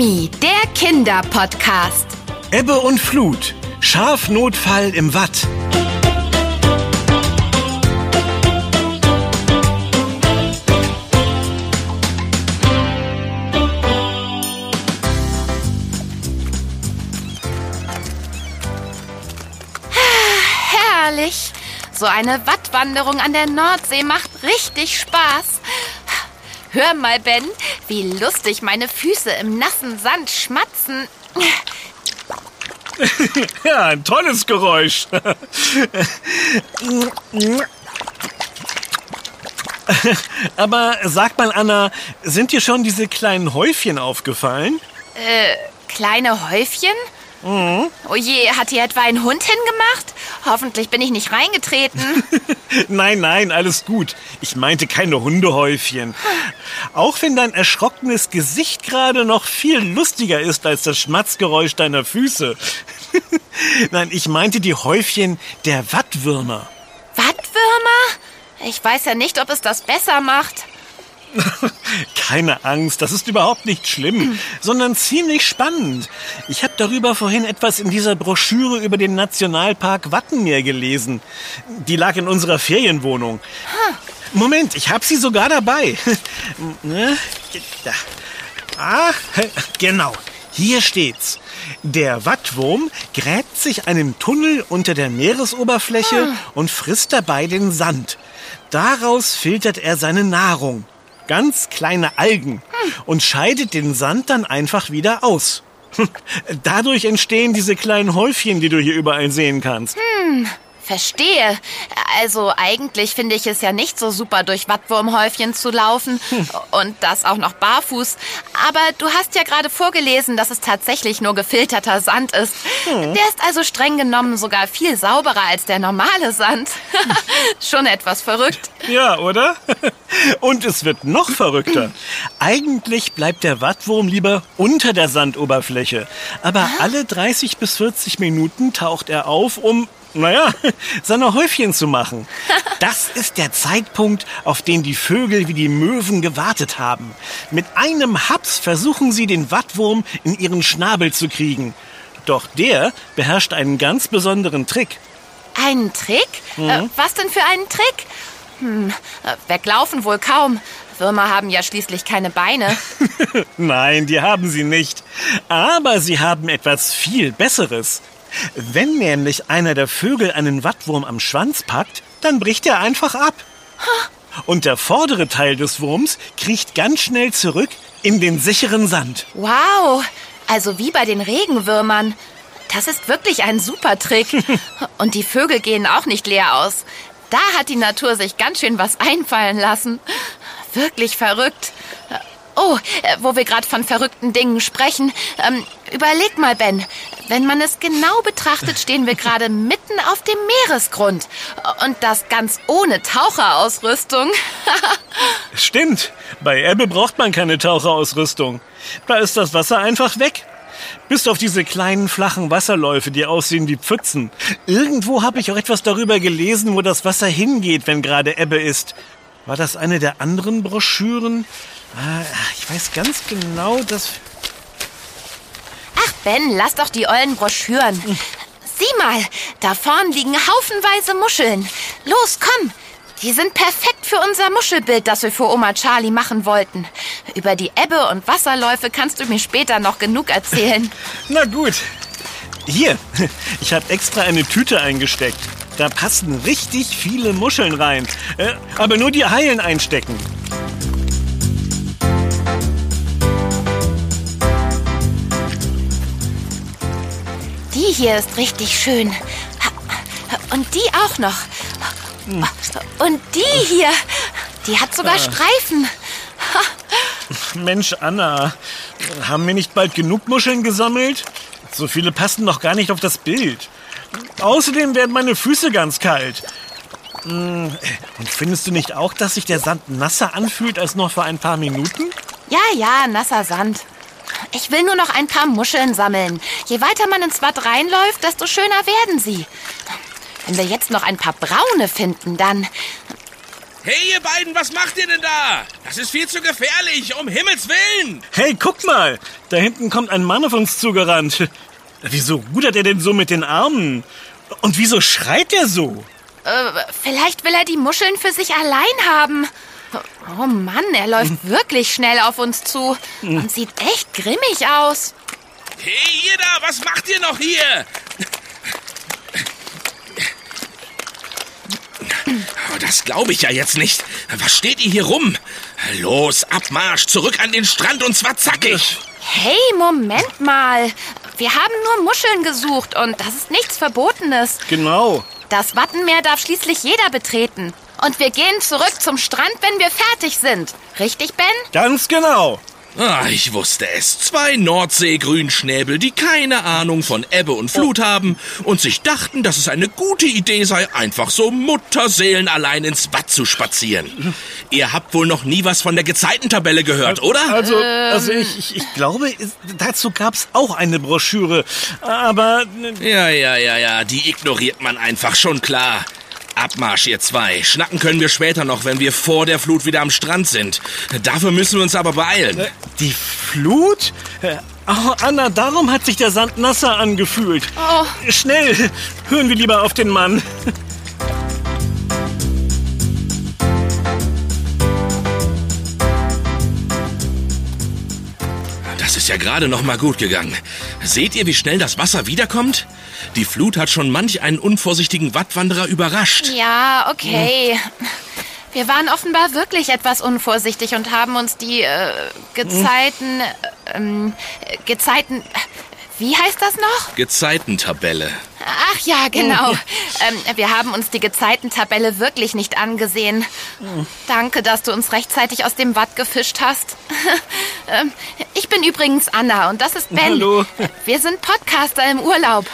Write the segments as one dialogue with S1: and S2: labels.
S1: Krimi, der Kinderpodcast.
S2: Ebbe und Flut. Schafnotfall im Watt.
S1: Herrlich. So eine Wattwanderung an der Nordsee macht richtig Spaß. Hör mal, Ben, wie lustig meine Füße im nassen Sand schmatzen.
S2: Ja, ein tolles Geräusch. Aber sag mal, Anna, sind dir schon diese kleinen Häufchen aufgefallen?
S1: Äh, kleine Häufchen? Mhm. Oh je, hat hier etwa ein Hund hingemacht? Hoffentlich bin ich nicht reingetreten.
S2: nein, nein, alles gut. Ich meinte keine Hundehäufchen. Auch wenn dein erschrockenes Gesicht gerade noch viel lustiger ist als das Schmatzgeräusch deiner Füße. nein, ich meinte die Häufchen der Wattwürmer.
S1: Wattwürmer? Ich weiß ja nicht, ob es das besser macht.
S2: Keine Angst, das ist überhaupt nicht schlimm, sondern ziemlich spannend. Ich habe darüber vorhin etwas in dieser Broschüre über den Nationalpark Wattenmeer gelesen. Die lag in unserer Ferienwohnung. Moment, ich habe sie sogar dabei. Ah, genau. Hier steht's. Der Wattwurm gräbt sich einen Tunnel unter der Meeresoberfläche ah. und frisst dabei den Sand. Daraus filtert er seine Nahrung ganz kleine Algen und scheidet den Sand dann einfach wieder aus. Dadurch entstehen diese kleinen Häufchen, die du hier überall sehen kannst.
S1: Hm, Verstehe. Also eigentlich finde ich es ja nicht so super, durch Wattwurmhäufchen zu laufen hm. und das auch noch barfuß. Aber du hast ja gerade vorgelesen, dass es tatsächlich nur gefilterter Sand ist. Hm. Der ist also streng genommen sogar viel sauberer als der normale Sand. Schon etwas verrückt.
S2: Ja, oder? Und es wird noch verrückter. Eigentlich bleibt der Wattwurm lieber unter der Sandoberfläche. Aber alle 30 bis 40 Minuten taucht er auf, um naja, seine Häufchen zu machen. Das ist der Zeitpunkt, auf den die Vögel wie die Möwen gewartet haben. Mit einem Haps versuchen sie, den Wattwurm in ihren Schnabel zu kriegen. Doch der beherrscht einen ganz besonderen Trick.
S1: Einen Trick? Mhm. Äh, was denn für einen Trick? Hm, äh, weglaufen wohl kaum. Würmer haben ja schließlich keine Beine.
S2: Nein, die haben sie nicht. Aber sie haben etwas viel Besseres. Wenn nämlich einer der Vögel einen Wattwurm am Schwanz packt, dann bricht er einfach ab. Und der vordere Teil des Wurms kriecht ganz schnell zurück in den sicheren Sand.
S1: Wow, also wie bei den Regenwürmern. Das ist wirklich ein super Trick. Und die Vögel gehen auch nicht leer aus. Da hat die Natur sich ganz schön was einfallen lassen. Wirklich verrückt. Oh, äh, wo wir gerade von verrückten Dingen sprechen. Ähm, überleg mal, Ben. Wenn man es genau betrachtet, stehen wir gerade mitten auf dem Meeresgrund. Und das ganz ohne Taucherausrüstung.
S2: Stimmt. Bei Ebbe braucht man keine Taucherausrüstung. Da ist das Wasser einfach weg. Bis auf diese kleinen flachen Wasserläufe, die aussehen wie Pfützen. Irgendwo habe ich auch etwas darüber gelesen, wo das Wasser hingeht, wenn gerade Ebbe ist. War das eine der anderen Broschüren? Ah, ich weiß ganz genau, dass...
S1: Ach, Ben, lass doch die ollen Broschüren. Sieh mal, da vorn liegen haufenweise Muscheln. Los, komm. Die sind perfekt für unser Muschelbild, das wir für Oma Charlie machen wollten. Über die Ebbe und Wasserläufe kannst du mir später noch genug erzählen.
S2: Na gut. Hier, ich habe extra eine Tüte eingesteckt. Da passen richtig viele Muscheln rein. Äh, aber nur die Heilen einstecken.
S1: Die hier ist richtig schön. Und die auch noch. Und die hier, die hat sogar Streifen.
S2: Mensch, Anna, haben wir nicht bald genug Muscheln gesammelt? So viele passen doch gar nicht auf das Bild. Außerdem werden meine Füße ganz kalt. Hm, und findest du nicht auch, dass sich der Sand nasser anfühlt als noch vor ein paar Minuten?
S1: Ja, ja, nasser Sand. Ich will nur noch ein paar Muscheln sammeln. Je weiter man ins Watt reinläuft, desto schöner werden sie. Wenn wir jetzt noch ein paar braune finden, dann...
S3: Hey, ihr beiden, was macht ihr denn da? Das ist viel zu gefährlich, um Himmels Willen!
S2: Hey, guck mal! Da hinten kommt ein Mann auf uns zugerannt. Wieso rudert er denn so mit den Armen? Und wieso schreit er so?
S1: Äh, vielleicht will er die Muscheln für sich allein haben. Oh Mann, er läuft wirklich schnell auf uns zu und sieht echt grimmig aus.
S3: Hey, ihr da, was macht ihr noch hier? Oh, das glaube ich ja jetzt nicht. Was steht ihr hier rum? Los, Abmarsch, zurück an den Strand und zwar zackig.
S1: Hey, Moment mal. Wir haben nur Muscheln gesucht und das ist nichts Verbotenes.
S2: Genau.
S1: Das Wattenmeer darf schließlich jeder betreten. Und wir gehen zurück zum Strand, wenn wir fertig sind. Richtig, Ben?
S2: Ganz genau.
S3: Ah, ich wusste es. Zwei Nordsee-Grünschnäbel, die keine Ahnung von Ebbe und Flut haben und sich dachten, dass es eine gute Idee sei, einfach so Mutterseelen allein ins Watt zu spazieren. Ihr habt wohl noch nie was von der Gezeitentabelle gehört, oder?
S2: Also, also ich, ich, ich glaube, dazu gab's auch eine Broschüre. Aber
S3: Ja, ja, ja, ja, die ignoriert man einfach, schon klar. Abmarsch, ihr zwei. Schnacken können wir später noch, wenn wir vor der Flut wieder am Strand sind. Dafür müssen wir uns aber beeilen.
S2: die Flut? Äh, Oh, Anna, darum hat sich der Sand nasser angefühlt.
S1: Oh.
S2: Schnell, hören wir lieber auf den Mann.
S3: Das ist ja gerade noch mal gut gegangen. Seht ihr, wie schnell das Wasser wiederkommt? Die Flut hat schon manch einen unvorsichtigen Wattwanderer überrascht.
S1: Ja, okay. Wir waren offenbar wirklich etwas unvorsichtig und haben uns die äh, Gezeiten, äh, ähm, äh, Gezeiten, wie heißt das noch?
S3: Gezeitentabelle.
S1: Ach ja, genau. Ähm, wir haben uns die Gezeitentabelle wirklich nicht angesehen. Danke, dass du uns rechtzeitig aus dem Watt gefischt hast. ähm, ich bin übrigens Anna und das ist Ben.
S2: Hallo.
S1: Wir sind Podcaster im Urlaub.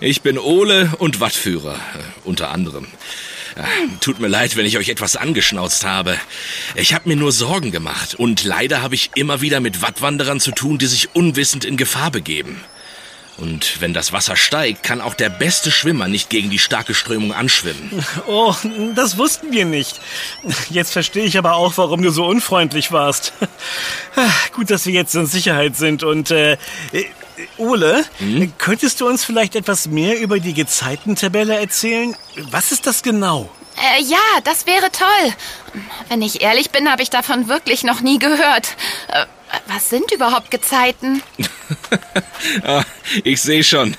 S3: Ich bin Ole und Wattführer, äh, unter anderem. Äh, Tut mir leid, wenn ich euch etwas angeschnauzt habe. Ich habe mir nur Sorgen gemacht und leider habe ich immer wieder mit Wattwanderern zu tun, die sich unwissend in Gefahr begeben. Und wenn das Wasser steigt, kann auch der beste Schwimmer nicht gegen die starke Strömung anschwimmen.
S2: Oh, das wussten wir nicht. Jetzt verstehe ich aber auch, warum du so unfreundlich warst. Gut, dass wir jetzt in Sicherheit sind und äh, Ole, könntest du uns vielleicht etwas mehr über die Gezeitentabelle erzählen? Was ist das genau?
S1: Äh, ja, das wäre toll. Wenn ich ehrlich bin, habe ich davon wirklich noch nie gehört. Äh, was sind überhaupt Gezeiten?
S3: Ah, ich sehe schon.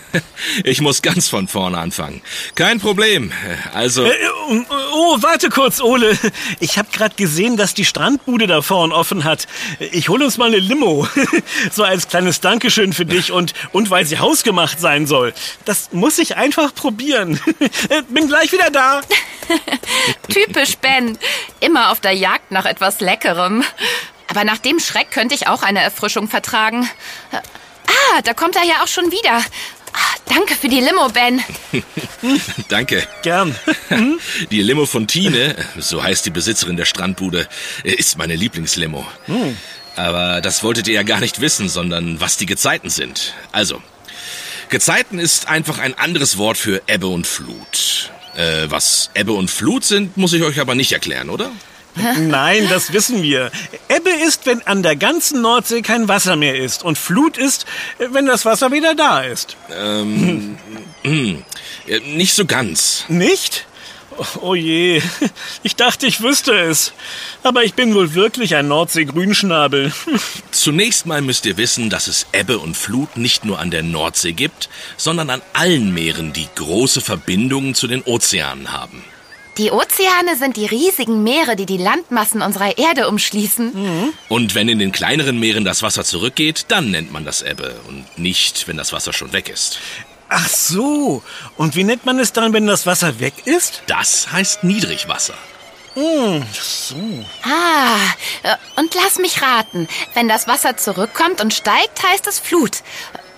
S3: Ich muss ganz von vorne anfangen. Kein Problem. Also,
S2: Äh, oh, oh, warte kurz, Ole. Ich habe gerade gesehen, dass die Strandbude da vorn offen hat. Ich hole uns mal eine Limo. So als kleines Dankeschön für dich und, und weil sie hausgemacht sein soll. Das muss ich einfach probieren. Bin gleich wieder da.
S1: Typisch Ben. Immer auf der Jagd nach etwas Leckerem. Aber nach dem Schreck könnte ich auch eine Erfrischung vertragen. Ah, da kommt er ja auch schon wieder. Ah, danke für die Limo, Ben.
S3: danke.
S2: Gern.
S3: Die Limo von Tine, so heißt die Besitzerin der Strandbude, ist meine Lieblingslimo. Aber das wolltet ihr ja gar nicht wissen, sondern was die Gezeiten sind. Also, Gezeiten ist einfach ein anderes Wort für Ebbe und Flut. Äh, was Ebbe und Flut sind, muss ich euch aber nicht erklären, oder?
S2: Nein, das wissen wir. Ebbe ist, wenn an der ganzen Nordsee kein Wasser mehr ist. Und Flut ist, wenn das Wasser wieder da ist.
S3: Äh, nicht so ganz.
S2: Nicht? Oh je, ich dachte, ich wüsste es. Aber ich bin wohl wirklich ein Nordsee-Grünschnabel.
S3: Zunächst mal müsst ihr wissen, dass es Ebbe und Flut nicht nur an der Nordsee gibt, sondern an allen Meeren, die große Verbindungen zu den Ozeanen haben.
S1: Die Ozeane sind die riesigen Meere, die die Landmassen unserer Erde umschließen.
S3: Und wenn in den kleineren Meeren das Wasser zurückgeht, dann nennt man das Ebbe und nicht, wenn das Wasser schon weg ist.
S2: Ach so. Und wie nennt man es dann, wenn das Wasser weg ist?
S3: Das heißt Niedrigwasser.
S1: Ah, äh, und lass mich raten. Wenn das Wasser zurückkommt und steigt, heißt es Flut.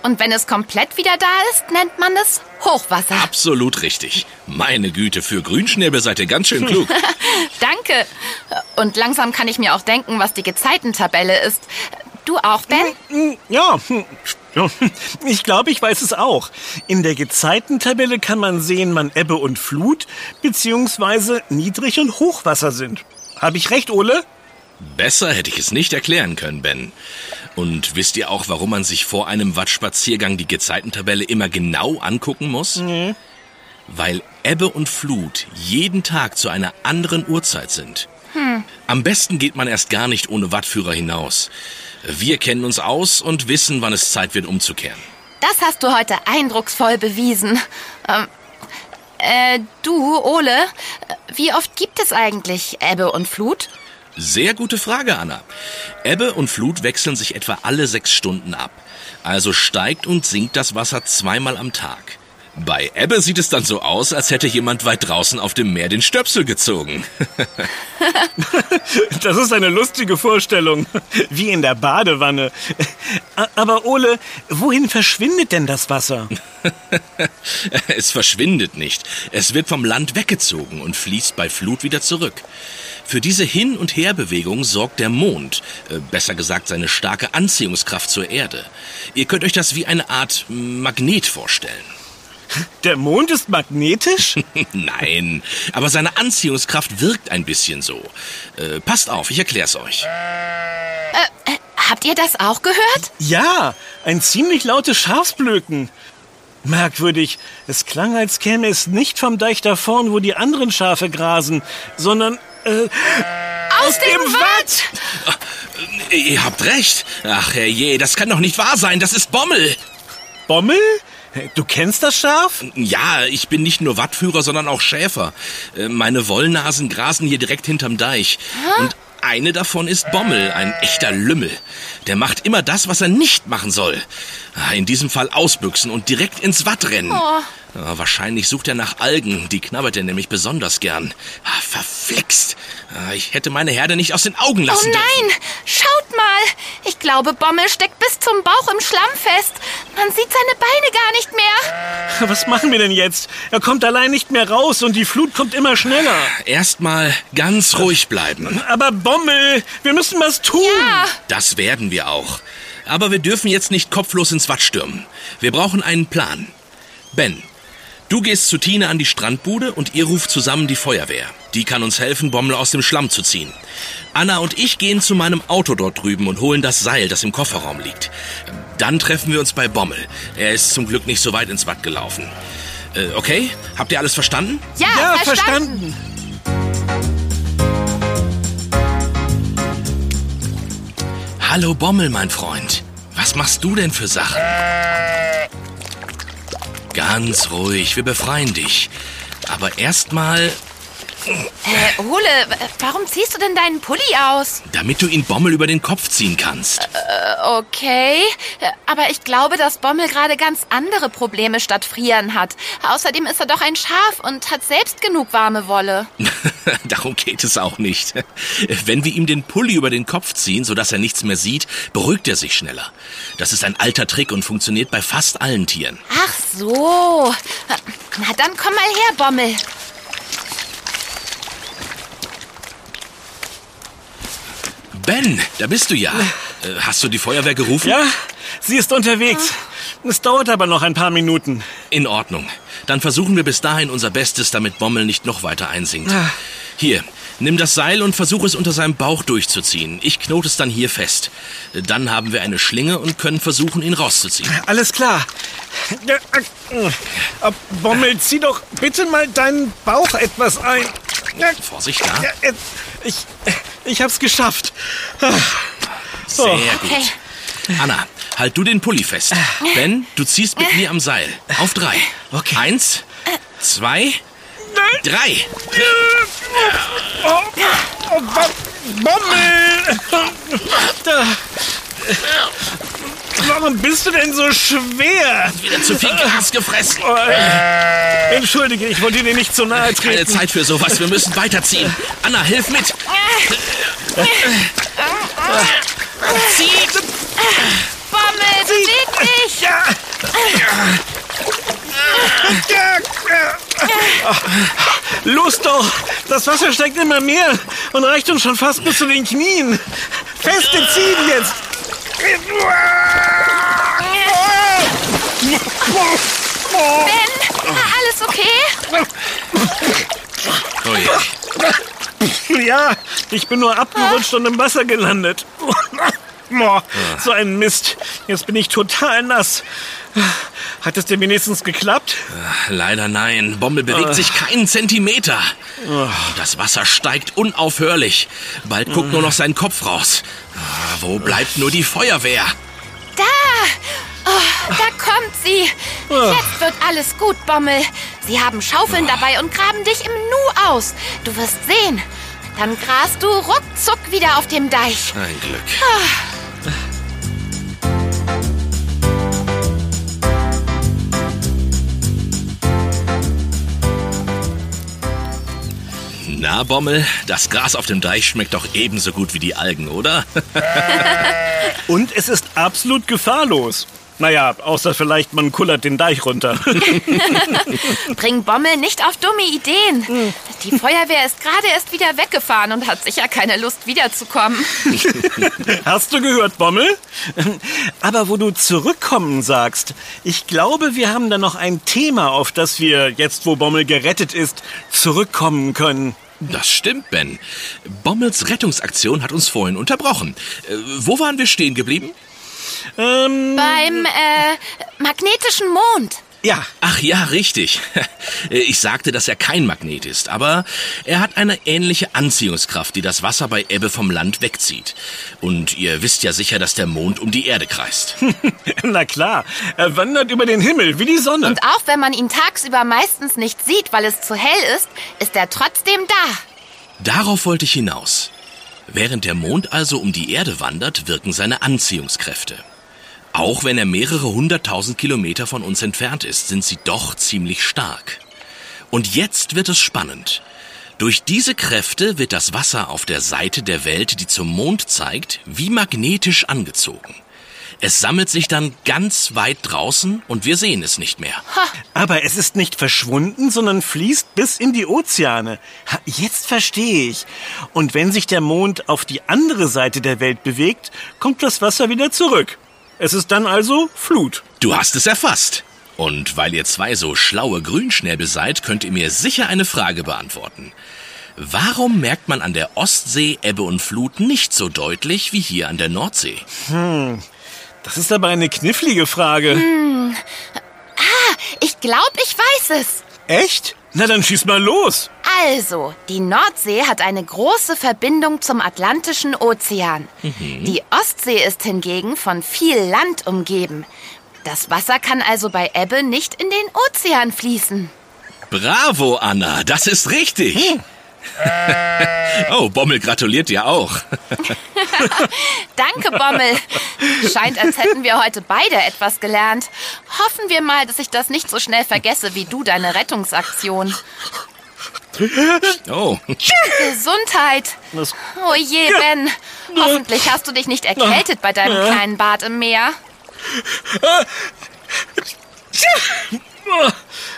S1: Und wenn es komplett wieder da ist, nennt man es Hochwasser.
S3: Absolut richtig. Meine Güte, für Grünschnäbel seid ihr ganz schön klug.
S1: Danke. Und langsam kann ich mir auch denken, was die Gezeitentabelle ist. Du auch, Ben?
S2: Ja, Ich glaube, ich weiß es auch. In der Gezeitentabelle kann man sehen, wann Ebbe und Flut beziehungsweise Niedrig- und Hochwasser sind. Habe ich recht, Ole?
S3: Besser hätte ich es nicht erklären können, Ben. Und wisst ihr auch, warum man sich vor einem Wattspaziergang die Gezeitentabelle immer genau angucken muss?
S2: Nee.
S3: Weil Ebbe und Flut jeden Tag zu einer anderen Uhrzeit sind. Am besten geht man erst gar nicht ohne Wattführer hinaus. Wir kennen uns aus und wissen, wann es Zeit wird, umzukehren.
S1: Das hast du heute eindrucksvoll bewiesen. Ähm, äh, du, Ole, wie oft gibt es eigentlich Ebbe und Flut?
S3: Sehr gute Frage, Anna. Ebbe und Flut wechseln sich etwa alle sechs Stunden ab. Also steigt und sinkt das Wasser zweimal am Tag. Bei Ebbe sieht es dann so aus, als hätte jemand weit draußen auf dem Meer den Stöpsel gezogen.
S2: Das ist eine lustige Vorstellung. Wie in der Badewanne. Aber Ole, wohin verschwindet denn das Wasser?
S3: es verschwindet nicht. Es wird vom Land weggezogen und fließt bei Flut wieder zurück. Für diese Hin- und Herbewegung sorgt der Mond, äh, besser gesagt seine starke Anziehungskraft zur Erde. Ihr könnt euch das wie eine Art Magnet vorstellen.
S2: Der Mond ist magnetisch?
S3: Nein, aber seine Anziehungskraft wirkt ein bisschen so. Äh, passt auf, ich erklär's euch.
S1: Habt ihr das auch gehört?
S2: Ja, ein ziemlich lautes Schafsblöken. Merkwürdig. Es klang, als käme es nicht vom Deich da vorn, wo die anderen Schafe grasen, sondern äh,
S1: Aus, dem, Watt!
S3: Ihr habt recht. Ach herrje, das kann doch nicht wahr sein. Das ist Bommel.
S2: Bommel? Du kennst das Schaf?
S3: Ja, ich bin nicht nur Wattführer, sondern auch Schäfer. Äh, Meine Wollnasen grasen hier direkt hinterm Deich. Und eine davon ist Bommel, ein echter Lümmel. Der macht immer das, was er nicht machen soll. In diesem Fall ausbüchsen und direkt ins Watt rennen.
S1: Oh.
S3: Ah, Wahrscheinlich sucht er nach Algen, die knabbert er nämlich besonders gern. Ah, Verflixt. Ah, Ich hätte meine Herde nicht aus den Augen
S1: Oh
S3: lassen dürfen.
S1: nein! Schaut mal! Ich glaube, Bommel steckt bis zum Bauch im Schlamm fest. Man sieht seine Beine gar nicht mehr.
S2: Was machen wir denn jetzt? Er kommt allein nicht mehr raus und die Flut kommt immer schneller.
S3: Erstmal ganz ruhig bleiben.
S2: Aber Bommel, wir müssen was tun.
S1: Ja,
S3: Das werden wir auch. Aber wir dürfen jetzt nicht kopflos ins Watt stürmen. Wir brauchen einen Plan. Ben, du gehst zu Tine an die Strandbude und ihr ruft zusammen die Feuerwehr. Die kann uns helfen, Bommel aus dem Schlamm zu ziehen. Anna und ich gehen zu meinem Auto dort drüben und holen das Seil, das im Kofferraum liegt. Dann treffen wir uns bei Bommel. Er ist zum Glück nicht so weit ins Watt gelaufen. Äh, okay? Habt ihr alles verstanden?
S1: ja,
S2: Ja,
S1: verstanden.
S2: verstanden.
S3: Hallo Bommel, mein Freund. Was machst du denn für Sachen? Ganz ruhig, wir befreien dich. Aber erstmal,
S1: Äh, Ole, warum ziehst du denn deinen Pulli aus?
S3: damit du ihn Bommel über den Kopf ziehen kannst.
S1: Okay, äh, aber ich glaube, dass Bommel gerade ganz andere Probleme statt Frieren hat. Außerdem ist er doch ein Schaf und hat selbst genug warme Wolle.
S3: Darum geht es auch nicht. Wenn wir ihm den Pulli über den Kopf ziehen, sodass er nichts mehr sieht, beruhigt er sich schneller. Das ist ein alter Trick und funktioniert bei fast allen Tieren.
S1: Ach so. Na dann komm mal her, Bommel.
S3: Ben, da bist du ja. Äh, Hast du die Feuerwehr gerufen?
S2: Ja, sie ist unterwegs. Es dauert aber noch ein paar Minuten.
S3: In Ordnung. Dann versuchen wir bis dahin unser Bestes, damit Bommel nicht noch weiter einsinkt.
S2: Ah.
S3: Hier, nimm das Seil und versuch es unter seinem Bauch durchzuziehen. Ich knote es dann hier fest. Dann haben wir eine Schlinge und können versuchen, ihn rauszuziehen.
S2: Alles klar. Äh, Bommel, zieh doch bitte mal deinen Bauch etwas ein.
S3: Vorsicht da.
S2: äh, ich, ich hab's geschafft. Ah,
S3: Sehr
S2: Oh.
S3: gut.
S1: Okay.
S3: Anna, halt du den Pulli fest. Ben, du ziehst mit mir am Seil. Auf drei.
S2: Okay.
S3: Eins, zwei, drei.
S2: Oh, oh, Bo- Bommel! Da. Warum bist du denn so schwer?
S3: Wieder zu viel Gras gefressen.
S2: Oh, äh, Entschuldige, ich wollte dir nicht zu nahe
S3: Keine
S2: treten.
S3: Zeit für sowas. Wir müssen weiterziehen. Anna, hilf mit. Zieh.
S1: Bommel, beweg dich!
S2: Ja. Los doch! Das Wasser steigt immer mehr und reicht uns schon fast bis zu den Knien. Feste ziehen jetzt!
S1: Ben, alles okay?
S3: Oh je.
S2: Ja, ich bin nur abgerutscht und im Wasser gelandet. Boah, so ein Mist. Jetzt bin ich total nass. Hat es dir wenigstens geklappt?
S3: Leider nein. Bommel bewegt sich keinen Zentimeter. Das Wasser steigt unaufhörlich. Bald guckt nur noch sein Kopf raus. Ah, Wo bleibt nur die Feuerwehr?
S1: Da! Oh, da kommt sie. Jetzt wird alles gut, Bommel. Sie haben Schaufeln dabei und graben dich im Nu aus. Du wirst sehen. Dann grast du ruckzuck wieder auf dem Deich.
S3: Ein Glück. Na, Bommel, das Gras auf dem Deich schmeckt doch ebenso gut wie die Algen, oder?
S2: Und es ist absolut gefahrlos. Naja, außer vielleicht man kullert den Deich runter.
S1: Bring Bommel nicht auf dumme Ideen. Die Feuerwehr ist gerade erst wieder weggefahren und hat sicher keine Lust wiederzukommen.
S2: Hast du gehört, Bommel? Aber wo du zurückkommen sagst, ich glaube, wir haben da noch ein Thema, auf das wir, jetzt wo Bommel gerettet ist, zurückkommen können.
S3: Das stimmt, Ben. Bommels Rettungsaktion hat uns vorhin unterbrochen. Äh, wo waren wir stehen geblieben?
S2: Ähm,
S1: Beim äh, magnetischen Mond.
S2: ja.
S3: Ach ja, richtig. Ich sagte, dass er kein Magnet ist, aber er hat eine ähnliche Anziehungskraft, die das Wasser bei Ebbe vom Land wegzieht. Und ihr wisst ja sicher, dass der Mond um die Erde kreist.
S2: Na klar, er wandert über den Himmel wie die Sonne.
S1: Und auch wenn man ihn tagsüber meistens nicht sieht, weil es zu hell ist, ist er trotzdem da.
S3: Darauf wollte ich hinaus. Während der Mond also um die Erde wandert, wirken seine Anziehungskräfte. Auch wenn er mehrere hunderttausend Kilometer von uns entfernt ist, sind sie doch ziemlich stark. Und jetzt wird es spannend. Durch diese Kräfte wird das Wasser auf der Seite der Welt, die zum Mond zeigt, wie magnetisch angezogen. Es sammelt sich dann ganz weit draußen und wir sehen es nicht mehr.
S2: Aber es ist nicht verschwunden, sondern fließt bis in die Ozeane. Ha, Jetzt verstehe ich. Und wenn sich der Mond auf die andere Seite der Welt bewegt, kommt das Wasser wieder zurück. Es ist dann also Flut.
S3: Du hast es erfasst. Und weil ihr zwei so schlaue Grünschnäbel seid, könnt ihr mir sicher eine Frage beantworten. Warum merkt man an der Ostsee Ebbe und Flut nicht so deutlich wie hier an der Nordsee?
S2: Das ist aber eine knifflige Frage.
S1: Ich glaube, ich weiß es.
S2: Echt? Na dann schieß mal los.
S1: Also, die Nordsee hat eine große Verbindung zum Atlantischen Ozean. Die Ostsee ist hingegen von viel Land umgeben. Das Wasser kann also bei Ebbe nicht in den Ozean fließen.
S3: Bravo, Anna, das ist richtig. Oh, Bommel gratuliert dir auch.
S1: Danke, Bommel. Scheint, als hätten wir heute beide etwas gelernt. Hoffen wir mal, dass ich das nicht so schnell vergesse wie du deine Rettungsaktion.
S3: Oh,
S1: Gesundheit. Oh je, Ben. Hoffentlich hast du dich nicht erkältet bei deinem kleinen Bad im Meer.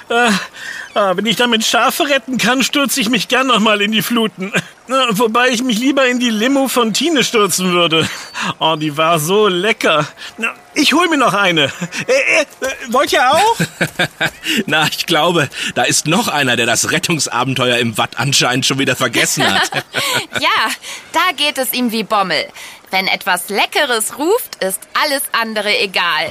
S2: Ah, wenn ich damit Schafe retten kann, stürze ich mich gern nochmal in die Fluten. Wobei ich mich lieber in die Limo von Tine stürzen würde. Oh, die war so lecker. Na, ich hol mir noch eine. Äh, äh, wollt ihr auch?
S3: na, ich glaube, da ist noch einer, der das Rettungsabenteuer im Watt anscheinend schon wieder vergessen hat.
S1: Ja, da geht es ihm wie Bommel. Wenn etwas Leckeres ruft, ist alles andere egal.